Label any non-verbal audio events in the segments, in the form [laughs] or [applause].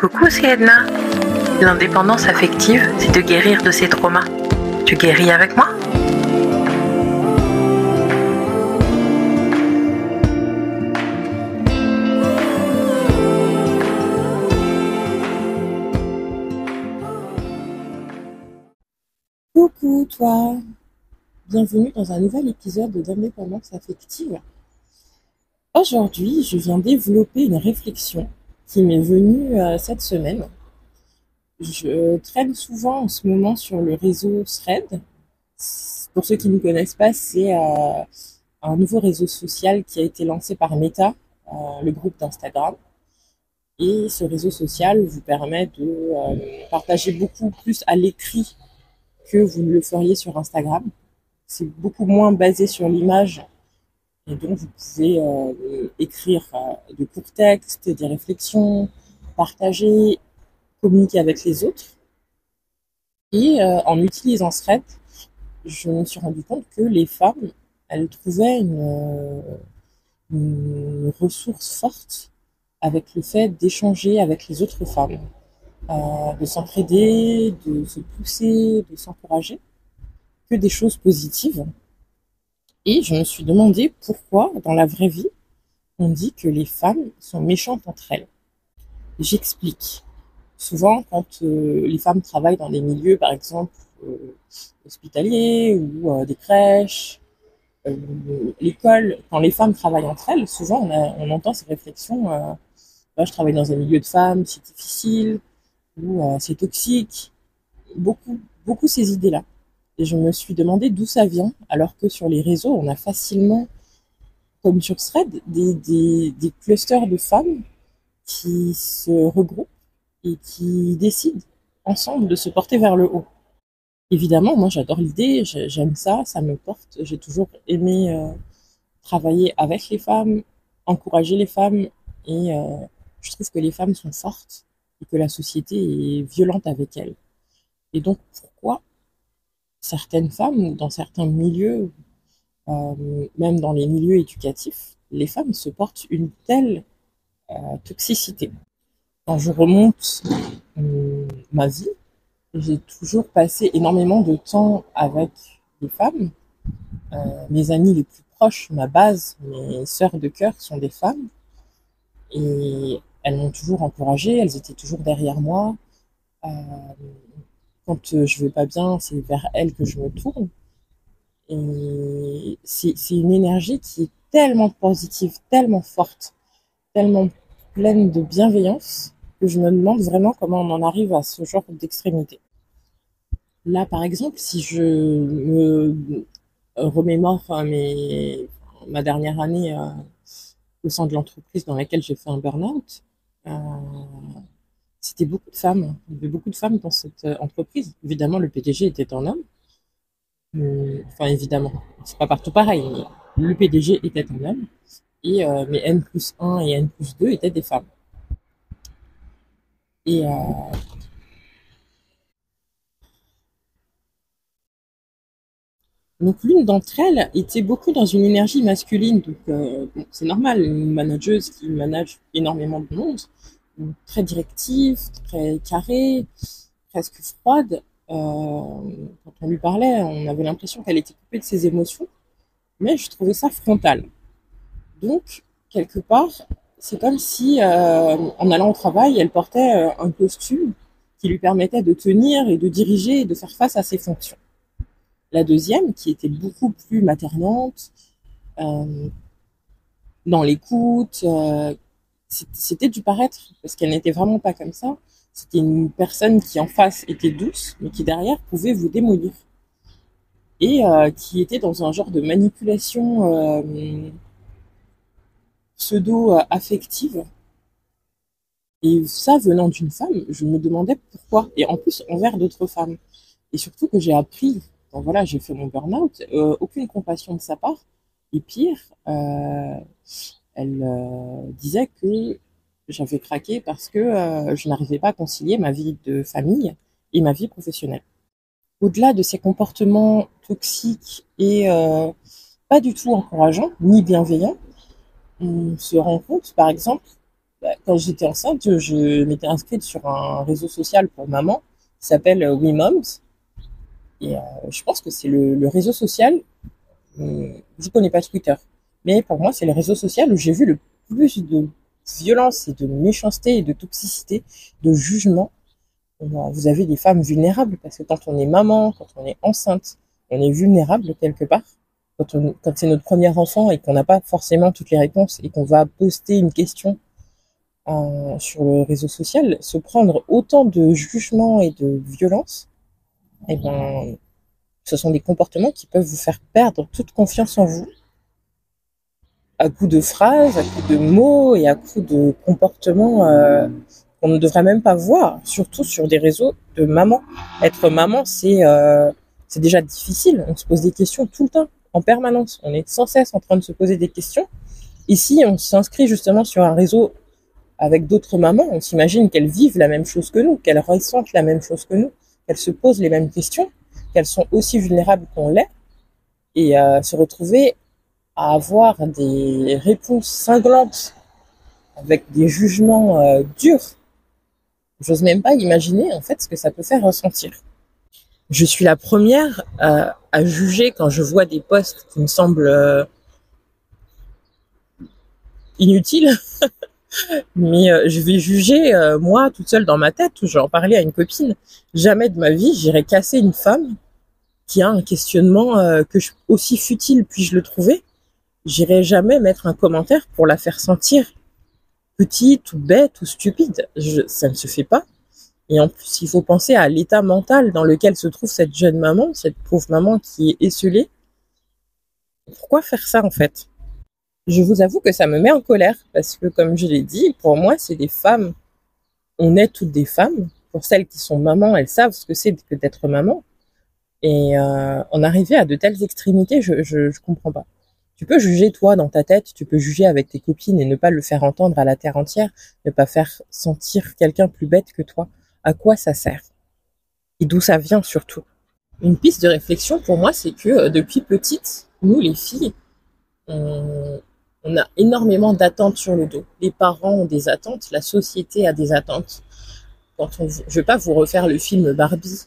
Coucou, c'est Edna. L'indépendance affective, c'est de guérir de ses traumas. Tu guéris avec moi? Coucou toi Bienvenue dans un nouvel épisode d'indépendance affective. Aujourd'hui, je viens développer une réflexion qui m'est venue euh, cette semaine. Je traîne souvent en ce moment sur le réseau Thread. Pour ceux qui ne connaissent pas, c'est euh, un nouveau réseau social qui a été lancé par Meta, euh, le groupe d'Instagram. Et ce réseau social vous permet de partager beaucoup plus à l'écrit que vous ne le feriez sur Instagram. C'est beaucoup moins basé sur l'image et donc, vous pouvez euh, écrire euh, de courts textes, des réflexions, partager, communiquer avec les autres. Et euh, en utilisant Thread, je me suis rendu compte que les femmes, elles trouvaient une, une ressource forte avec le fait d'échanger avec les autres femmes, euh, de s'entraider, de se pousser, de s'encourager, que des choses positives. Et je me suis demandé pourquoi, dans la vraie vie, on dit que les femmes sont méchantes entre elles. J'explique. Souvent, quand euh, les femmes travaillent dans des milieux, par exemple, euh, hospitaliers ou euh, des crèches, l'école, quand les femmes travaillent entre elles, souvent on, entend ces réflexions je travaille dans un milieu de femmes, c'est difficile, ou c'est toxique. Beaucoup, beaucoup ces idées-là. Et je me suis demandé d'où ça vient, alors que sur les réseaux, on a facilement, comme sur Thread, des, clusters de femmes qui se regroupent et qui décident ensemble de se porter vers le haut. Évidemment, moi j'adore l'idée, j'aime ça, ça me porte. J'ai toujours aimé euh, travailler avec les femmes, encourager les femmes, et euh, je trouve que les femmes sont fortes et que la société est violente avec elles. Et donc pourquoi certaines femmes, dans certains milieux, euh, même dans les milieux éducatifs, les femmes se portent une telle euh, toxicité. Quand je remonte euh, ma vie, j'ai toujours passé énormément de temps avec des femmes. mes amis les plus proches, ma base, mes sœurs de cœur sont des femmes. Et elles m'ont toujours encouragée, elles étaient toujours derrière moi. Quand euh, je vais pas bien, c'est vers elle que je me tourne. Et c'est une énergie qui est tellement positive, tellement forte, tellement pleine de bienveillance que je me demande vraiment comment on en arrive à ce genre d'extrémité. Là, par exemple, si je me remémore ma dernière année euh, au sein de l'entreprise dans laquelle j'ai fait un burn-out, euh, c'était beaucoup de femmes. Il y avait beaucoup de femmes dans cette euh, entreprise. Évidemment, le PDG était un homme. Euh, enfin, évidemment, c'est pas partout pareil. Mais le PDG était un homme. Et euh, mes N plus 1 et N plus 2 étaient des femmes. Et euh, donc l'une d'entre elles était beaucoup dans une énergie masculine. Donc c'est normal, une manageuse qui manage énormément de monde très directive, très carrée, presque froide. Euh, quand on lui parlait, on avait l'impression qu'elle était coupée de ses émotions, mais je trouvais ça frontal. Donc, quelque part, c'est comme si, euh, en allant au travail, elle portait euh, un costume qui lui permettait de tenir et de diriger et de faire face à ses fonctions. La deuxième, qui était beaucoup plus maternante, dans l'écoute, c'était du paraître, parce qu'elle n'était vraiment pas comme ça. C'était une personne qui en face était douce, mais qui derrière pouvait vous démolir. Et euh, qui était dans un genre de manipulation euh, pseudo-affective. Et ça, venant d'une femme, je me demandais pourquoi. Et en plus, envers d'autres femmes. Et surtout que j'ai appris, bon voilà, j'ai fait mon burn-out, euh, aucune compassion de sa part. Et pire, elle euh, disait que j'avais craqué parce que euh, je n'arrivais pas à concilier ma vie de famille et ma vie professionnelle. Au-delà de ces comportements toxiques et euh, pas du tout encourageants ni bienveillants, on se rend compte, par exemple, bah, quand j'étais enceinte, je m'étais inscrite sur un réseau social pour maman qui s'appelle WeMoms. Et je pense que c'est le, réseau social, je ne connais pas Twitter, mais pour moi, c'est le réseau social où j'ai vu le plus de violence et de méchanceté et de toxicité, de jugement. Vous avez des femmes vulnérables parce que quand on est maman, quand on est enceinte, on est vulnérable quelque part. Quand, c'est notre premier enfant et qu'on n'a pas forcément toutes les réponses et qu'on va poster une question sur le réseau social, se prendre autant de jugement et de violence, eh ben, ce sont des comportements qui peuvent vous faire perdre toute confiance en vous, à coup de phrases, à coup de mots et à coup de comportements euh, qu'on ne devrait même pas voir, surtout sur des réseaux de maman. Être maman, c'est euh, c'est déjà difficile. On se pose des questions tout le temps, en permanence. On est sans cesse en train de se poser des questions. Ici, on s'inscrit justement sur un réseau avec d'autres mamans. On s'imagine qu'elles vivent la même chose que nous, qu'elles ressentent la même chose que nous, qu'elles se posent les mêmes questions, qu'elles sont aussi vulnérables qu'on l'est. Et euh, se retrouver à avoir des réponses cinglantes avec des jugements euh, durs, j'ose même pas imaginer en fait ce que ça peut faire ressentir. Je suis la première euh, à juger quand je vois des posts qui me semblent euh, inutiles, [laughs] mais je vais juger moi toute seule dans ma tête. Je vais à une copine. Jamais de ma vie j'irai casser une femme qui a un questionnement que je, aussi futile puis-je le trouver j'irai jamais mettre un commentaire pour la faire sentir petite ou bête ou stupide. ça ne se fait pas. Et en plus, il faut penser à l'état mental dans lequel se trouve cette jeune maman, cette pauvre maman qui est esselée. Pourquoi faire ça en fait? Je vous avoue que ça me met en colère parce que comme je l'ai dit, pour moi, c'est des femmes. On est toutes des femmes. Pour celles qui sont mamans, elles savent ce que c'est que d'être maman. Et euh, en arriver à de telles extrémités, je, je comprends pas. Tu peux juger toi dans ta tête, tu peux juger avec tes copines et ne pas le faire entendre à la terre entière, ne pas faire sentir quelqu'un plus bête que toi. À quoi ça sert? Et d'où ça vient surtout? Une piste de réflexion pour moi, c'est que euh, depuis petite, nous les filles, on, a énormément d'attentes sur le dos. Les parents ont des attentes, la société a des attentes. Quand on, je ne vais pas vous refaire le film Barbie,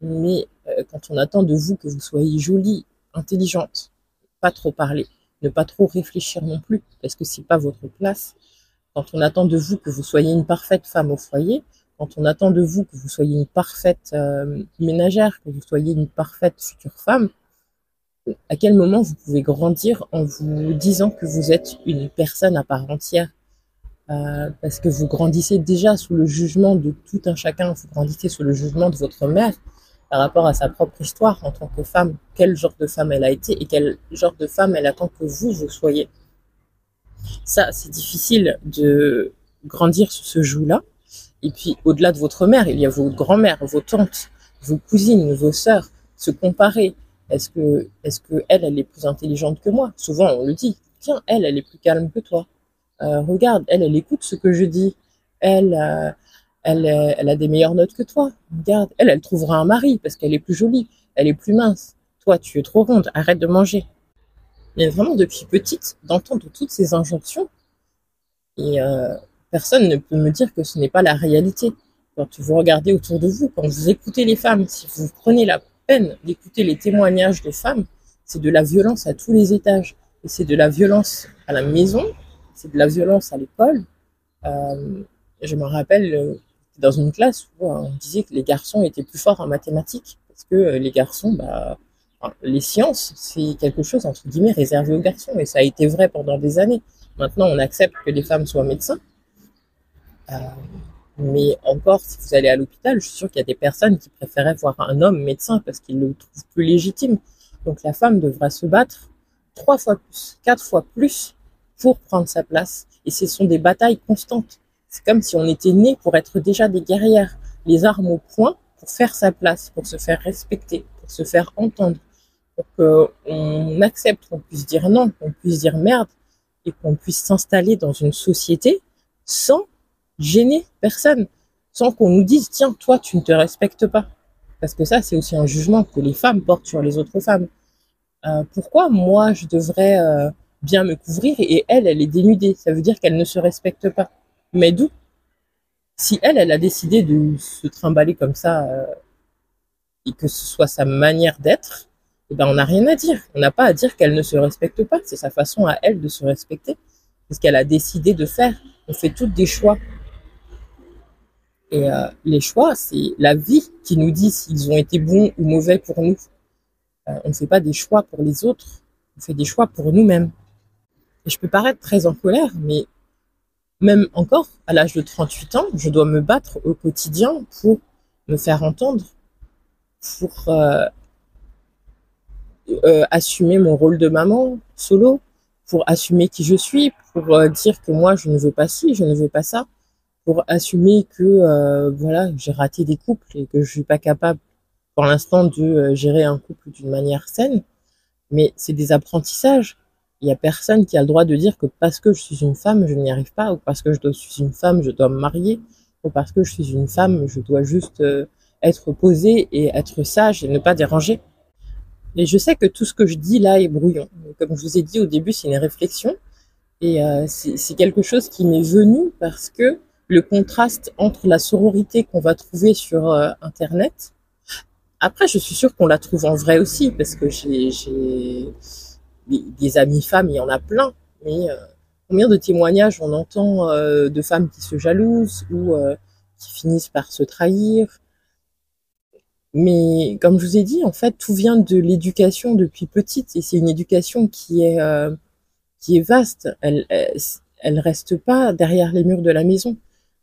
mais euh, quand on attend de vous que vous soyez jolie, intelligente, pas trop parler, ne pas trop réfléchir non plus, parce que c'est pas votre place. Quand on attend de vous que vous soyez une parfaite femme au foyer, quand on attend de vous que vous soyez une parfaite euh, ménagère, que vous soyez une parfaite future femme, à quel moment vous pouvez grandir en vous disant que vous êtes une personne à part entière? Euh, parce que vous grandissez déjà sous le jugement de tout un chacun, vous grandissez sous le jugement de votre mère, par rapport à sa propre histoire en tant que femme, quel genre de femme elle a été et quel genre de femme elle attend que vous, vous soyez. Ça, c'est difficile de grandir sur ce joug-là. Et puis, au-delà de votre mère, il y a vos grand-mères, vos tantes, vos cousines, vos sœurs, se comparer. Est-ce que, est-ce que elle, elle est plus intelligente que moi? Souvent, on le dit. Tiens, elle, elle est plus calme que toi. Euh, regarde, elle, elle écoute ce que je dis. Elle, euh, elle, elle a des meilleures notes que toi. Regarde, elle, elle trouvera un mari parce qu'elle est plus jolie, elle est plus mince. Toi, tu es trop ronde, arrête de manger. Mais vraiment, depuis petite, d'entendre toutes ces injonctions, et euh, personne ne peut me dire que ce n'est pas la réalité. Quand vous regardez autour de vous, quand vous écoutez les femmes, si vous prenez la peine d'écouter les témoignages de femmes, c'est de la violence à tous les étages. Et c'est de la violence à la maison, c'est de la violence à l'école. Euh, je me rappelle euh, dans une classe où on disait que les garçons étaient plus forts en mathématiques parce que euh, les garçons, bah, les sciences, c'est quelque chose entre guillemets réservé aux garçons et ça a été vrai pendant des années. Maintenant, on accepte que les femmes soient médecins. Euh, mais encore, si vous allez à l'hôpital, je suis sûre qu'il y a des personnes qui préféraient voir un homme médecin parce qu'ils le trouvent plus légitime. Donc la femme devra se battre trois fois plus, quatre fois plus pour prendre sa place. Et ce sont des batailles constantes. C'est comme si on était né pour être déjà des guerrières, les armes au poing, pour faire sa place, pour se faire respecter, pour se faire entendre, pour qu'on accepte qu'on puisse dire non, qu'on puisse dire merde, et qu'on puisse s'installer dans une société sans gêner personne, sans qu'on nous dise tiens toi tu ne te respectes pas, parce que ça c'est aussi un jugement que les femmes portent sur les autres femmes. Euh, pourquoi moi je devrais euh, bien me couvrir et elle elle est dénudée? Ça veut dire qu'elle ne se respecte pas. Mais d'où? Si elle, elle a décidé de se trimballer comme ça euh, et que ce soit sa manière d'être, eh ben on n'a rien à dire. On n'a pas à dire qu'elle ne se respecte pas. C'est sa façon à elle de se respecter. C'est ce qu'elle a décidé de faire. On fait toutes des choix. Et euh, les choix, c'est la vie qui nous dit s'ils ont été bons ou mauvais pour nous. Euh, on ne fait pas des choix pour les autres, on fait des choix pour nous-mêmes. Et je peux paraître très en colère, mais même encore, à l'âge de 38 ans, je dois me battre au quotidien pour me faire entendre, pour euh, euh, assumer mon rôle de maman solo, pour assumer qui je suis, pour euh, dire que moi je ne veux pas ci, je ne veux pas ça, pour assumer que voilà j'ai raté des couples et que je suis pas capable pour l'instant de gérer un couple d'une manière saine. Mais c'est des apprentissages. Il y a personne qui a le droit de dire que parce que je suis une femme, je n'y arrive pas, ou parce que je suis une femme, je dois me marier, ou parce que je suis une femme, je dois juste euh, être posée et être sage et ne pas déranger. Et je sais que tout ce que je dis là est brouillon. Comme je vous ai dit au début, c'est une réflexion. Et euh, c'est quelque chose qui m'est venu parce que le contraste entre la sororité qu'on va trouver sur euh, Internet, après, je suis sûre qu'on la trouve en vrai aussi, parce que j'ai des, des amis femmes, il y en a plein, mais euh, combien de témoignages on entend euh, de femmes qui se jalousent ou euh, qui finissent par se trahir? Mais comme je vous ai dit, en fait, tout vient de l'éducation depuis petite, et c'est une éducation qui est qui est vaste. Elle, elle, reste pas derrière les murs de la maison.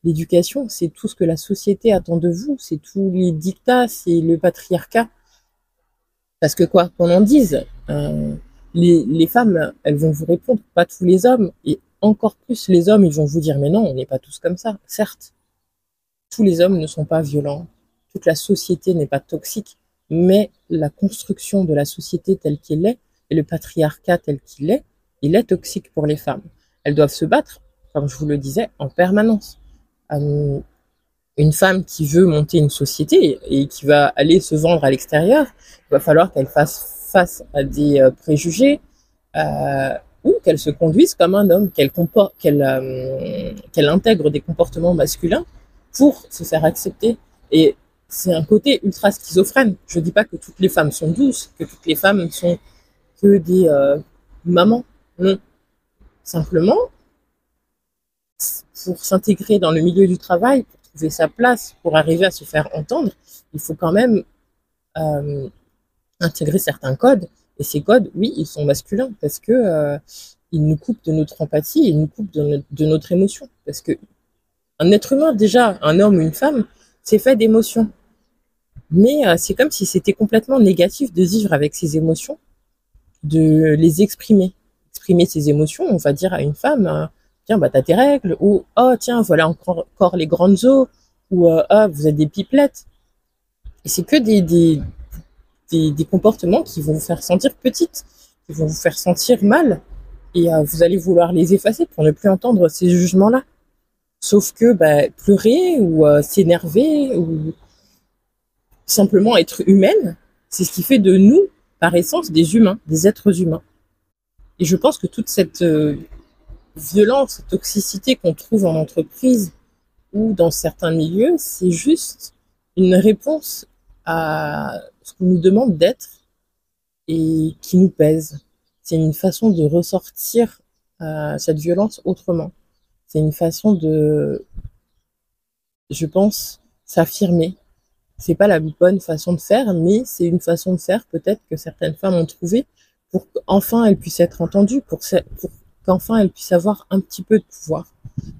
L'éducation, c'est tout ce que la société attend de vous, c'est tous les dictats, c'est le patriarcat. Parce que quoi? Qu'on en dise, les, femmes, elles vont vous répondre, pas tous les hommes, et encore plus les hommes, ils vont vous dire, mais non, on n'est pas tous comme ça. Certes, tous les hommes ne sont pas violents, toute la société n'est pas toxique, mais la construction de la société telle qu'elle est, et le patriarcat tel qu'il est, il est toxique pour les femmes. Elles doivent se battre, comme je vous le disais, en permanence. Euh, une femme qui veut monter une société et qui va aller se vendre à l'extérieur, il va falloir qu'elle fasse face à des euh, préjugés euh, ou qu'elle se conduise comme un homme, qu'elle qu'elle euh, intègre des comportements masculins pour se faire accepter. Et c'est un côté ultra schizophrène. Je dis pas que toutes les femmes sont douces, que toutes les femmes sont que des euh, mamans. Simplement, pour s'intégrer dans le milieu du travail, pour trouver sa place, pour arriver à se faire entendre, il faut quand même intégrer certains codes. Et ces codes, oui, ils sont masculins parce que euh, ils nous coupent de notre empathie, ils nous coupent de, no de notre émotion. Parce que un être humain, déjà, un homme ou une femme, c'est fait d'émotions. Mais euh, c'est comme si c'était complètement négatif de vivre avec ses émotions, de les exprimer. Exprimer ses émotions, on va dire à une femme, euh, tiens, bah, t'as tes règles, ou oh, tiens, voilà encore, les grandes eaux, ou ah, vous êtes des pipelettes. Et c'est que des, des, comportements qui vont vous faire sentir petite, qui vont vous faire sentir mal, et euh, vous allez vouloir les effacer pour ne plus entendre ces jugements-là. Sauf que bah, pleurer ou euh, s'énerver ou simplement être humaine, c'est ce qui fait de nous, par essence, des humains, des êtres humains. Et je pense que toute cette euh, violence, toxicité qu'on trouve en entreprise ou dans certains milieux, c'est juste une réponse à ce qu'on nous demande d'être et qui nous pèse. C'est une façon de ressortir euh, cette violence autrement. C'est une façon de, je pense, s'affirmer. C'est pas la bonne façon de faire, mais c'est une façon de faire peut-être que certaines femmes ont trouvé pour qu'enfin elles puissent être entendues, pour, pour qu'enfin elles puissent avoir un petit peu de pouvoir.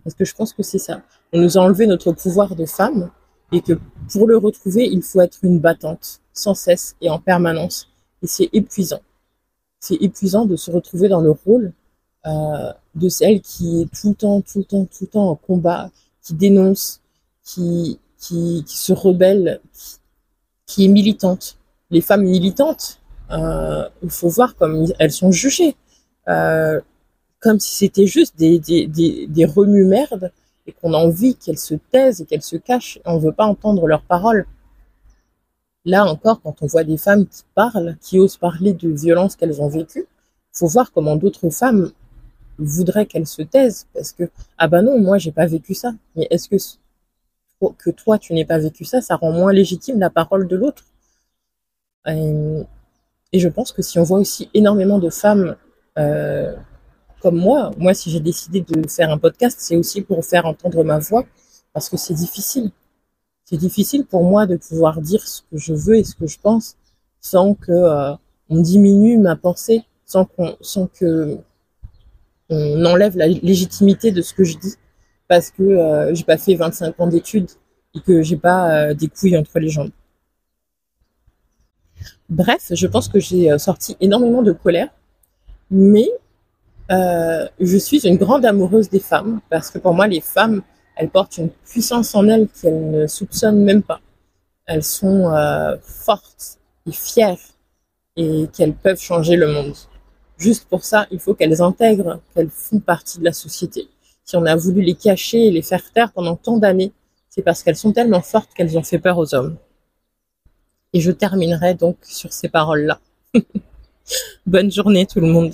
Parce que je pense que c'est ça. On nous a enlevé notre pouvoir de femme et que pour le retrouver, il faut être une battante sans cesse et en permanence. Et c'est épuisant. C'est épuisant de se retrouver dans le rôle euh, de celle qui est tout le temps, tout le temps, tout le temps en combat, qui dénonce, qui, qui, se rebelle, qui, est militante. Les femmes militantes, euh, il faut voir comme elles sont jugées. Euh, comme si c'était juste des, des, remue-merdes et qu'on a envie qu'elles se taisent et qu'elles se cachent. On ne veut pas entendre leurs paroles. Là encore, quand on voit des femmes qui parlent, qui osent parler de violences qu'elles ont vécues, faut voir comment d'autres femmes voudrais qu'elle se taise parce que ah bah non, moi j'ai pas vécu ça. Mais est-ce que que toi tu n'aies pas vécu ça, ça rend moins légitime la parole de l'autre? Et je pense que si on voit aussi énormément de femmes euh, comme moi, moi si j'ai décidé de faire un podcast, c'est aussi pour faire entendre ma voix parce que c'est difficile. C'est difficile pour moi de pouvoir dire ce que je veux et ce que je pense sans que euh, on diminue ma pensée, sans qu'on, sans que on enlève la légitimité de ce que je dis parce que euh, j'ai pas fait 25 ans d'études et que j'ai pas euh, des couilles entre les jambes. Bref, je pense que j'ai euh, sorti énormément de colère, mais euh, je suis une grande amoureuse des femmes parce que pour moi, les femmes, elles portent une puissance en elles qu'elles ne soupçonnent même pas. Elles sont euh, fortes et fières et qu'elles peuvent changer le monde. Juste pour ça, il faut qu'elles intègrent qu'elles font partie de la société. Si on a voulu les cacher et les faire taire pendant tant d'années, c'est parce qu'elles sont tellement fortes qu'elles ont fait peur aux hommes. Et je terminerai donc sur ces paroles-là. [laughs] Bonne journée tout le monde.